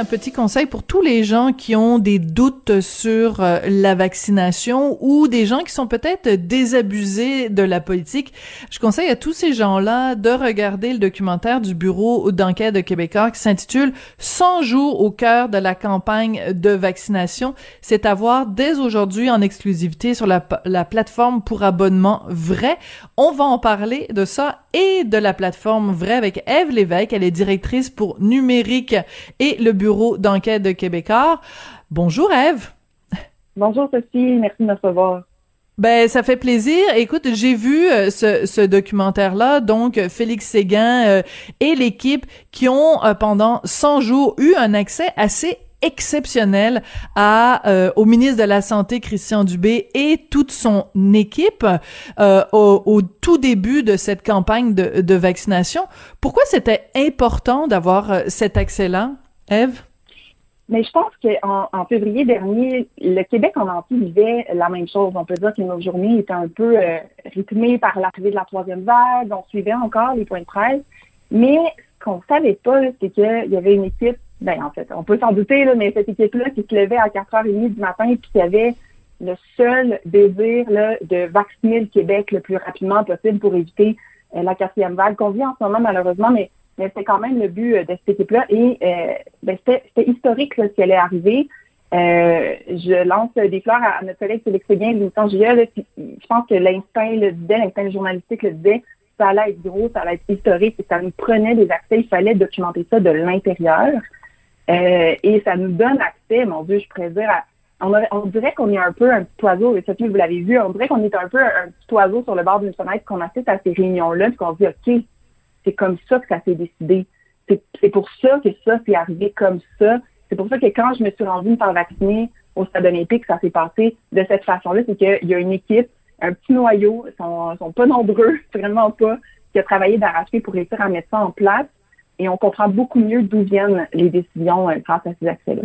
un petit conseil pour tous les gens qui ont des doutes sur euh, la vaccination ou des gens qui sont peut-être désabusés de la politique. Je conseille à tous ces gens-là de regarder le documentaire du Bureau d'enquête de Québécois qui s'intitule 100 jours au cœur de la campagne de vaccination. C'est à voir dès aujourd'hui en exclusivité sur la, la plateforme pour abonnement vrai. On va en parler de ça et de la plateforme vrai avec Eve Lévesque. Elle est directrice pour numérique et le bureau d'enquête de Québécois. Bonjour Eve. Bonjour Sophie, merci de me recevoir. Ben, ça fait plaisir. Écoute, j'ai vu euh, ce, ce documentaire-là, donc Félix Séguin euh, et l'équipe qui ont euh, pendant 100 jours eu un accès assez exceptionnel à au ministre de la santé Christian Dubé et toute son équipe au, au, tout début de cette campagne de, de vaccination. Pourquoi c'était important d'avoir cet accès-là? Eve? Mais je pense qu'en en février dernier, le Québec en entier vivait la même chose. On peut dire que nos journées étaient un peu euh, rythmées par l'arrivée de la troisième vague. On suivait encore les points de presse. Mais ce qu'on savait pas, c'est qu'il y avait une équipe, ben en fait, on peut s'en douter, là, mais cette équipe-là qui se levait à 4h30 du matin et qui avait le seul désir là, de vacciner le Québec le plus rapidement possible pour éviter euh, la quatrième vague qu'on vit en ce moment malheureusement, mais mais c'était quand même le but euh, de cette équipe-là. Et euh, ben, c'était historique ce qui allait arriver. Euh, je lance des fleurs à, notre collègue Félix Séguin de l'émission Je pense que l'instinct le disait, l'instinct journalistique le disait, ça allait être gros, ça allait être historique, et ça nous prenait des accès. Il fallait documenter ça de l'intérieur. et ça nous donne accès, mon Dieu, je pourrais dire, on, on, dirait qu'on est un peu un petit oiseau, et Sophie, vous l'avez vu, on dirait qu'on est un peu un, petit oiseau sur le bord d'une fenêtre, qu'on assiste à ces réunions-là, puis qu'on dit, OK, c'est comme ça que ça s'est décidé. C'est pour ça que ça s'est arrivé comme ça. C'est pour ça que quand je me suis rendue me faire vacciner au stade olympique, ça s'est passé de cette façon-là. C'est qu'il y a une équipe, un petit noyau, ils sont, sont pas nombreux, vraiment pas, qui a travaillé d'arracher pour réussir à mettre ça en place. Et on comprend beaucoup mieux d'où viennent les décisions euh, grâce à ces accès-là.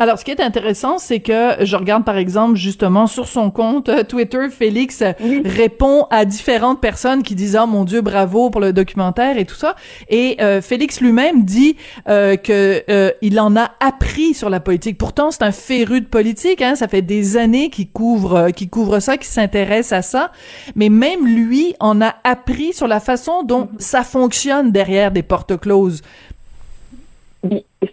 Alors, ce qui est intéressant, c'est que je regarde par exemple justement sur son compte euh, Twitter, Félix répond à différentes personnes qui disent "Oh mon Dieu, bravo pour le documentaire et tout ça." Et euh, Félix lui-même dit euh, que euh, il en a appris sur la politique. Pourtant, c'est un féru de politique. Hein, ça fait des années qu'il couvre, qu'il couvre ça, qu'il s'intéresse à ça. Mais même lui en a appris sur la façon dont mm-hmm. ça fonctionne derrière des portes closes ce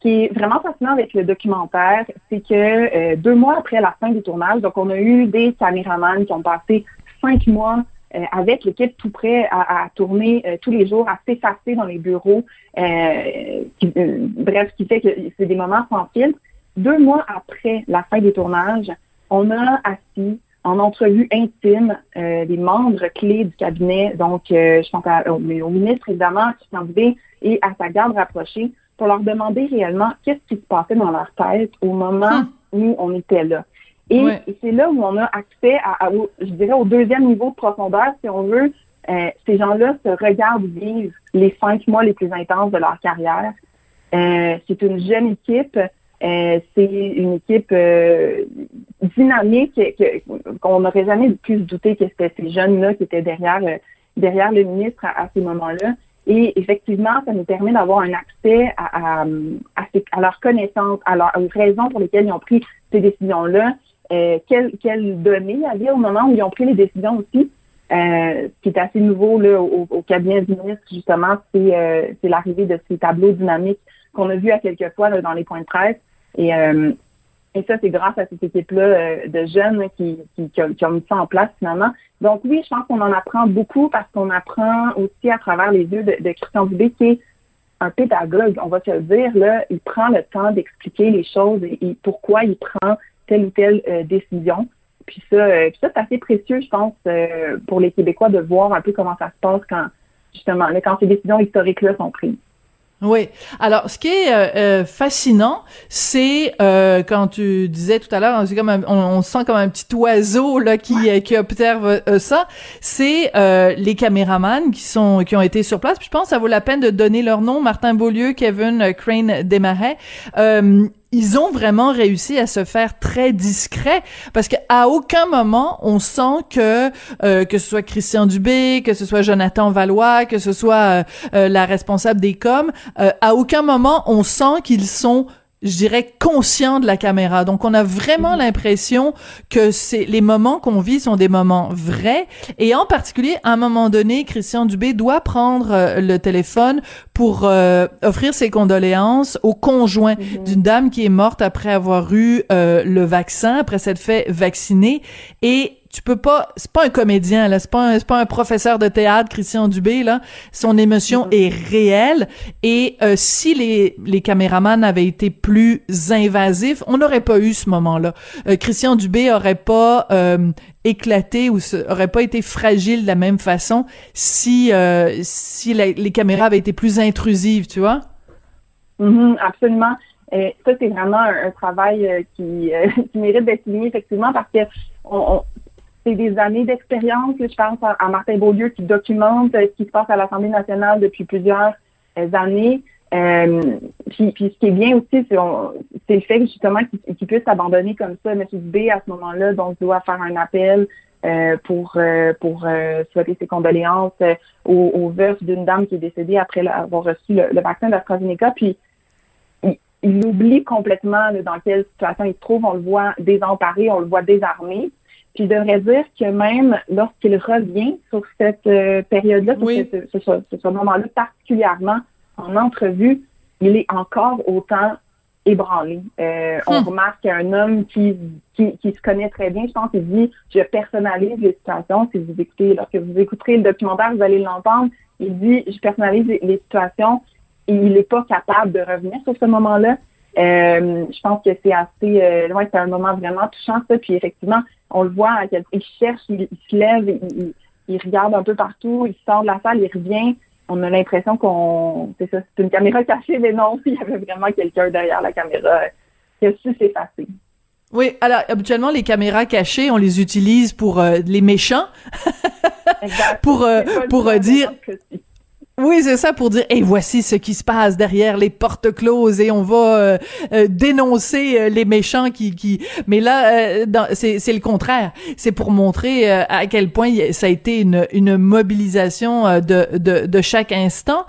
qui, est, vraiment fascinant avec le documentaire, c'est que euh, deux mois après la fin du tournage, donc on a eu des caméramans qui ont passé cinq mois euh, avec l'équipe tout prêt à, tourner euh, tous les jours, à s'effacer dans les bureaux, qui, bref, ce qui fait que c'est des moments sans filtre. Deux mois après la fin du tournage, on a assis en entrevue intime des membres clés du cabinet, donc je pense au, ministre évidemment, Christian Dubé, et à sa garde rapprochée, pour leur demander réellement qu'est-ce qui se passait dans leur tête au moment hum. où on était là. Et, c'est là où on a accès à, je dirais, au deuxième niveau de profondeur, si on veut. Euh, ces gens-là se regardent vivre les cinq mois les plus intenses de leur carrière. Euh, c'est une jeune équipe. Euh, c'est une équipe dynamique qu'on n'aurait jamais pu se douter que c'était ces jeunes-là qui étaient derrière, derrière le ministre à ces moments-là. Et effectivement, ça nous permet d'avoir un accès à, à, à, leur connaissance, à leurs aux raisons pour lesquelles ils ont pris ces décisions-là, euh, quelles, quelles données il y avait au moment où ils ont pris les décisions aussi? Euh, ce qui est assez nouveau là, au, au cabinet du ministre, justement, c'est euh, l'arrivée de ces tableaux dynamiques qu'on a vus à quelques fois là, dans les points de presse. Et euh, et ça, c'est grâce à cette équipe-là euh, de jeunes qui, qui, qui, ont, mis ça en place finalement. Donc oui, je pense qu'on en apprend beaucoup parce qu'on apprend aussi à travers les yeux de, de Christian Dubé qui est un pédagogue, on va se le dire. Là, il prend le temps d'expliquer les choses et, pourquoi il prend telle ou telle euh, décision. Puis ça, euh, puis ça c'est assez précieux, je pense, pour les Québécois de voir un peu comment ça se passe quand justement, là, quand ces décisions historiques-là sont prises. Oui. Alors, ce qui est euh, euh, fascinant, c'est euh, quand tu disais tout à l'heure, comme on, sent comme un petit oiseau là qui qui observe ça. C'est les caméramans qui sont qui ont été sur place. Puis je pense que ça vaut la peine de donner leur nom. Martin Beaulieu, Kevin Crane Desmarais ils ont vraiment réussi à se faire très discret parce qu'à aucun moment on sent que euh, que ce soit Christian Dubé, que ce soit Jonathan Valois, que ce soit euh, euh, la responsable des coms, à aucun moment on sent qu'ils sont je dirais conscient de la caméra. Donc on a vraiment mhm. l'impression que c'est les moments qu'on vit sont des moments vrais et en particulier à un moment donné Christian Dubé doit prendre euh, le téléphone pour euh, offrir ses condoléances au conjoint mhm. d'une dame qui est morte après avoir eu euh, le vaccin après s'être fait vacciner et tu peux pas c'est pas un comédien là c'est pas c'est pas un professeur de théâtre Christian Dubé là. Son émotion mm-hmm. est réelle. Et euh, si les les caméramans avaient été plus invasifs on n'aurait pas eu ce moment-là. Euh, Christian Dubé aurait pas euh, éclaté ou aurait pas été fragile de la même façon si si les caméras avaient été plus intrusives tu vois? Mm-hmm, absolument. Et ça, c'est vraiment un, travail qui, qui mérite d'être souligné, effectivement, parce que on, c'est des années d'expérience. Je pense à, Martin Beaulieu qui documente euh, ce qui se passe à l'Assemblée nationale depuis plusieurs euh, années. Euh, puis, puis, ce qui est bien aussi, c'est le fait justement qu'il puisse abandonner comme ça. M. B, à ce moment-là, donc doit faire un appel pour pour souhaiter ses condoléances aux, aux d'une dame qui est décédée après avoir reçu le, vaccin d'AstraZeneca. Puis il, il, oublie complètement dans quelle situation il se trouve. On le voit désemparé, on le voit désarmé. Puis je devrais dire que même lorsqu'il revient sur cette euh, période-là, ce, ce, moment-là particulièrement en entrevue, il est encore autant ébranlé. Euh, On hmm. remarque un homme qui, qui, qui, se connaît très bien, je pense, il dit je personnalise les situations. Si vous écoutez, lorsque vous écouterez le documentaire, vous allez l'entendre. Il dit je personnalise les, situations et il n'est pas capable de revenir sur ce moment-là. Euh, je pense que c'est assez, euh, c'est un moment vraiment touchant ça. Puis effectivement, on le voit, il cherche, il, se lève, il, regarde un peu partout, il sort de la salle, il revient. On a l'impression qu'on, c'est ça, c'est une caméra cachée, mais non, il y avait vraiment quelqu'un derrière la caméra qui a su s'effacer. Oui, alors habituellement les caméras cachées, on les utilise pour euh, les méchants, pour euh, pour dire oui, c'est ça pour dire et voici ce qui se passe derrière les portes closes et on va euh, euh, dénoncer euh, les méchants qui qui mais là c'est le contraire, c'est pour montrer à quel point ça a été une mobilisation de de chaque instant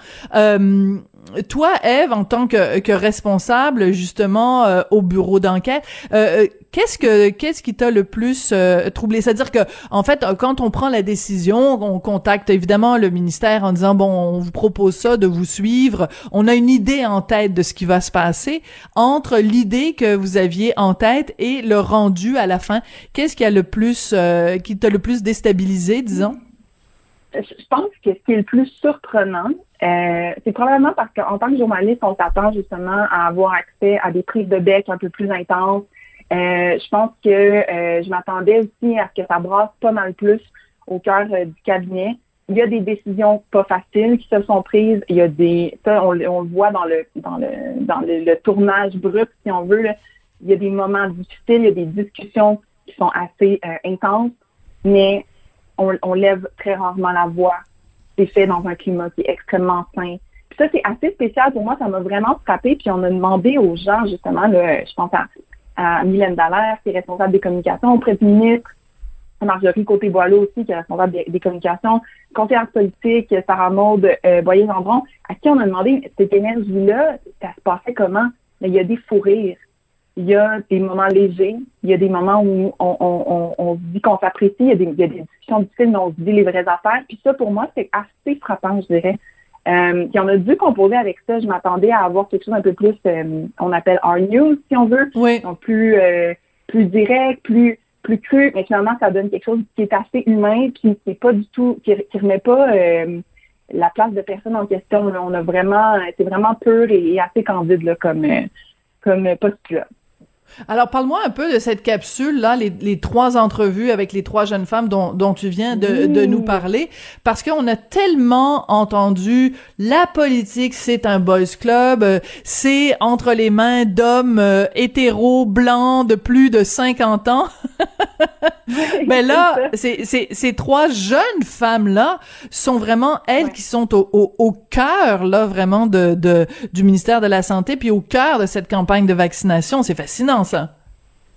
toi, Eve, en tant que, que responsable justement euh, au bureau d'enquête, euh, euh, qu'est-ce que qu'est-ce qui t'a le plus troublé? C'est-à-dire que en fait, quand on prend la décision, on contacte évidemment le ministère en disant bon, on vous propose ça de vous suivre. On a une idée en tête de ce qui va se passer. Entre l'idée que vous aviez en tête et le rendu à la fin, qu'est-ce qui a le plus qui t'a le plus déstabilisé, disons? Je pense que ce qui est le plus surprenant, euh, c'est probablement parce qu'en tant que journaliste, on s'attend justement à avoir accès à des prises de bec un peu plus intenses. Euh, je pense que euh, je m'attendais aussi à ce que ça brasse pas mal plus au cœur du cabinet. Il y a des décisions pas faciles qui se sont prises. Il y a des, ça on, le voit dans le dans le dans le, tournage brut si on veut. Il y a des moments difficiles, il y a des discussions qui sont assez intenses, mais on, lève très rarement la voix. C'est fait dans un climat qui est extrêmement sain. Puis ça, c'est assez spécial pour moi. Ça m'a vraiment frappé. Puis on a demandé aux gens, justement, je pense à, à Mylène Dallaire, qui est responsable des communications auprès du ministre, Marjorie Côté-Boileau aussi, qui est responsable des, communications, conseillère politique, Sarah Maud euh, Boyer-Gendron, à qui on a demandé cette énergie-là, ça se passait comment? Mais il y a des fous rires il y a des moments légers, il y a des moments où on, on, on, se dit qu'on s'apprécie, il, y a des, il y a des discussions difficiles, mais on se dit les vraies affaires. Puis ça, pour moi, c'est assez frappant, je dirais. Euh, puis on a dû composer avec ça. Je m'attendais à avoir quelque chose un peu plus, euh, on appelle our news, si on veut. Oui. Donc plus, euh, plus direct, plus plus cru, mais finalement, ça donne quelque chose qui est assez humain, puis qui est pas du tout, qui, qui remet pas euh, la place de personne en question. On a vraiment, c'est vraiment pur et, assez candide là, comme, comme postulat. Alors, parle-moi un peu de cette capsule-là, les, les, trois entrevues avec les trois jeunes femmes dont, dont tu viens de, de nous parler, parce qu'on a tellement entendu la politique, c'est un boys club, euh, c'est entre les mains d'hommes euh, hétéros, blancs, de plus de 50 ans. Mais là, c'est, c'est, ces trois jeunes femmes-là sont vraiment elles qui sont au, au, au cœur, là, vraiment de, de, du ministère de la Santé, puis au cœur de cette campagne de vaccination. C'est fascinant,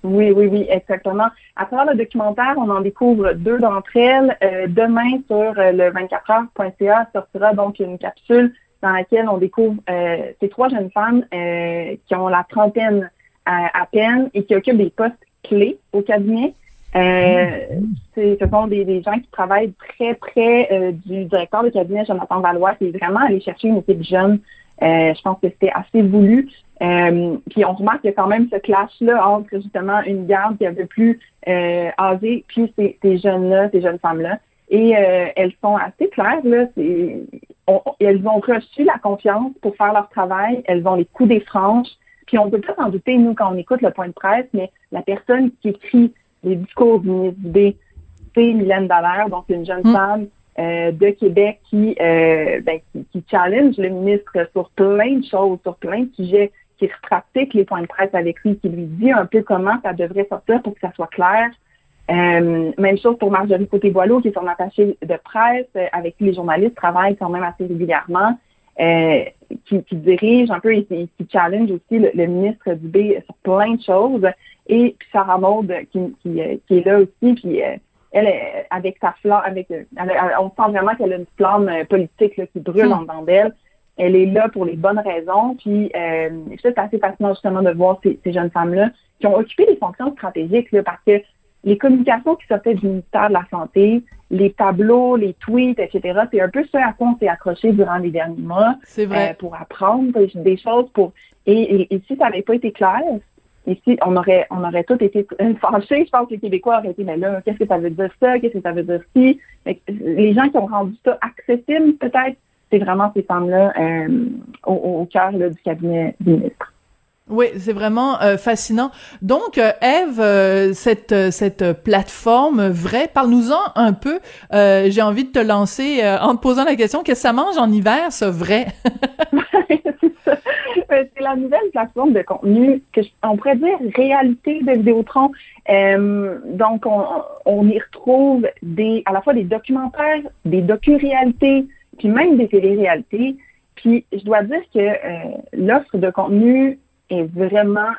Oui, oui, oui, exactement. À travers le documentaire, on en découvre deux d'entre elles. Euh, demain, sur euh, le 24heures.ca, sortira donc une capsule dans laquelle on découvre euh, ces trois jeunes femmes qui ont la trentaine à, peine et qui occupent des postes clés au cabinet. ce sont des, gens qui travaillent très près du directeur de cabinet, Jonathan Valois, qui est vraiment allé chercher une équipe jeune. Je pense que c'était assez voulu. Euh, puis on remarque qu'il y a quand même ce clash-là entre justement une garde qui est un peu plus euh, âgée, puis ces, ces jeunes-là, ces jeunes femmes-là. Et euh, elles sont assez claires, là. elles ont reçu la confiance pour faire leur travail, elles ont les coups des franges. Puis on peut pas s'en douter, nous, quand on écoute le point de presse, mais la personne qui écrit les discours du ministre B, c'est Mylène Dallaire, donc une jeune mm. femme euh, de Québec qui, euh, ben, qui, qui, challenge le ministre sur plein de choses, sur plein de sujets qui pratique les points de presse avec lui, qui lui dit un peu comment ça devrait sortir pour que ça soit clair. Euh, même chose pour Marjorie Côté-Boileau, qui est son attachée de presse, euh, avec qui les journalistes travaillent quand même assez régulièrement, euh, qui, qui, dirige un peu et qui, challenge aussi le, ministre du B sur plein de choses. Et puis Sarah Maud, qui, qui, qui, est là aussi, puis elle, avec sa flamme, avec, on sent vraiment qu'elle a une flamme politique là, qui brûle hmm. en dedans d'elle elle est là pour les bonnes raisons. Puis euh, c'est assez fascinant justement de voir ces, jeunes femmes-là qui ont occupé des fonctions stratégiques là, parce que les communications qui sortaient du ministère de la Santé, les tableaux, les tweets, etc., c'est un peu ce à quoi on s'est accroché durant les derniers mois. C'est vrai. Euh, pour apprendre des choses pour et, et, si ça n'avait pas été clair, ici, on aurait, on aurait tous été fâchés. Je pense que les Québécois auraient été, mais là, qu'est-ce que ça veut dire ça? Qu'est-ce que ça veut dire ci? Les gens qui ont rendu ça accessible, peut-être, c'est vraiment ces femmes-là euh, au, cœur du cabinet du ministre. Oui, c'est vraiment euh, fascinant. Donc, euh, Eve, cette cette plateforme vraie, parle-nous-en un peu. J'ai envie de te lancer en te posant la question qu'est-ce que ça mange en hiver, ce vrai? c'est la nouvelle plateforme de contenu que on pourrait dire réalité de Vidéotron. donc, on, on y retrouve des à la fois des documentaires, des docu-réalités, puis même des télé-réalités. Puis je dois dire que euh, l'offre de contenu est vraiment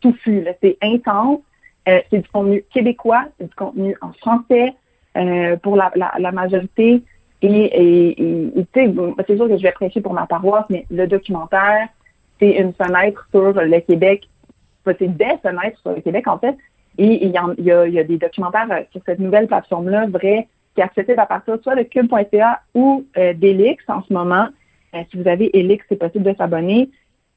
touffue. C'est intense. Euh, c'est du contenu québécois, c'est du contenu en français euh, pour la, la, majorité. Et, et, c'est sûr que je vais prêcher pour ma paroisse, mais le documentaire, c'est une fenêtre sur le Québec. c'est des fenêtres sur le Québec, en fait. Et il y, a, des documentaires sur cette nouvelle plateforme-là, vrai, qui est accessible à partir soit de cube.ca ou euh, d'Elix en ce moment. Euh, si vous avez Elix, c'est possible de s'abonner.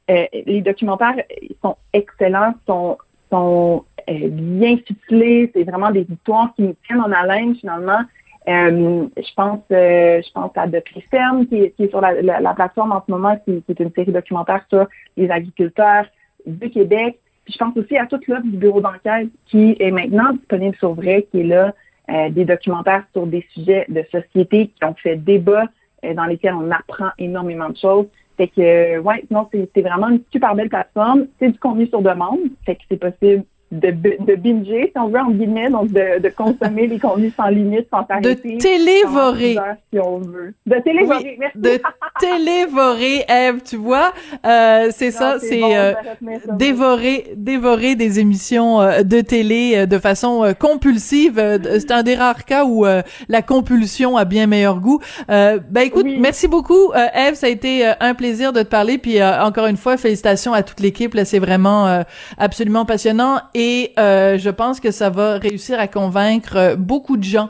Euh, les documentaires sont excellents, sont, sont bien ficelés. C'est vraiment des histoires qui nous tiennent en haleine finalement. Je pense, je pense à De Ferme qui, qui, est sur la, plateforme en ce moment, qui, est une série documentaire sur les agriculteurs du Québec. Je pense aussi à toute l'offre du bureau d'enquête qui est maintenant disponible sur Vrai, qui est là euh, des documentaires sur des sujets de société qui ont fait débat, euh, dans lesquels on apprend énormément de choses. Fait que, euh, ouais, non, c'est vraiment une super belle plateforme. C'est du contenu sur demande, fait que c'est possible de, de binger, si on veut, en guillemets, donc de, de consommer les contenus sans limite, sans s'arrêter. De télévorer. Si on veut. De télévorer, merci. De télévorer, Eve, tu vois. Euh, c'est ça, c'est euh, dévorer, dévorer des émissions euh, de télé euh, de façon euh, compulsive. C'est un des rares cas où la compulsion a bien meilleur goût. ben écoute, merci beaucoup, Eve. Ça a été un plaisir de te parler. Puis encore une fois, félicitations à toute l'équipe. Là, c'est vraiment absolument passionnant. Et euh, je pense que ça va réussir à convaincre euh, beaucoup de gens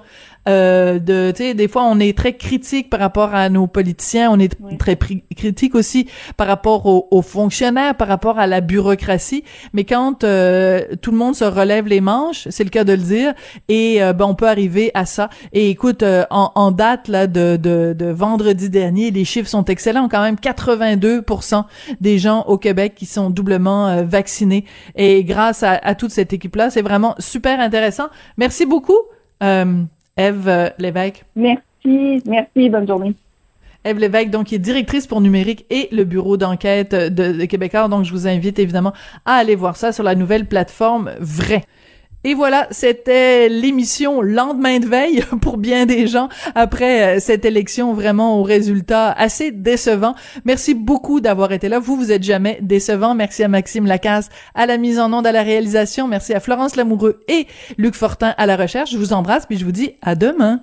euh, de tu sais des fois on est très critique par rapport à nos politiciens on est très critique aussi par rapport aux, fonctionnaires par rapport à la bureaucratie. Mais quand euh, tout le monde se relève les manches c'est le cas de le dire et euh, ben on peut arriver à ça. Et écoute en, en, date là de, de, de, vendredi dernier les chiffres sont excellents quand même 82% des gens au Québec qui sont doublement vaccinés. Et grâce à, à toute cette équipe là c'est vraiment super intéressant. Merci beaucoup Eve euh, Lévesque. Merci, merci, bonne journée. Eve Lévesque, donc, qui est directrice pour numérique et le bureau d'enquête de, de Québécois. Donc, je vous invite évidemment à aller voir ça sur la nouvelle plateforme Vrai. Et voilà, c'était l'émission lendemain de veille pour bien des gens après euh, cette élection vraiment au résultat assez décevant. Merci beaucoup d'avoir été là. Vous, vous êtes jamais décevant. Merci à Maxime Lacasse à la mise en onde, à la réalisation. Merci à Florence Lamoureux et Luc Fortin à la recherche. Je vous embrasse puis je vous dis à demain.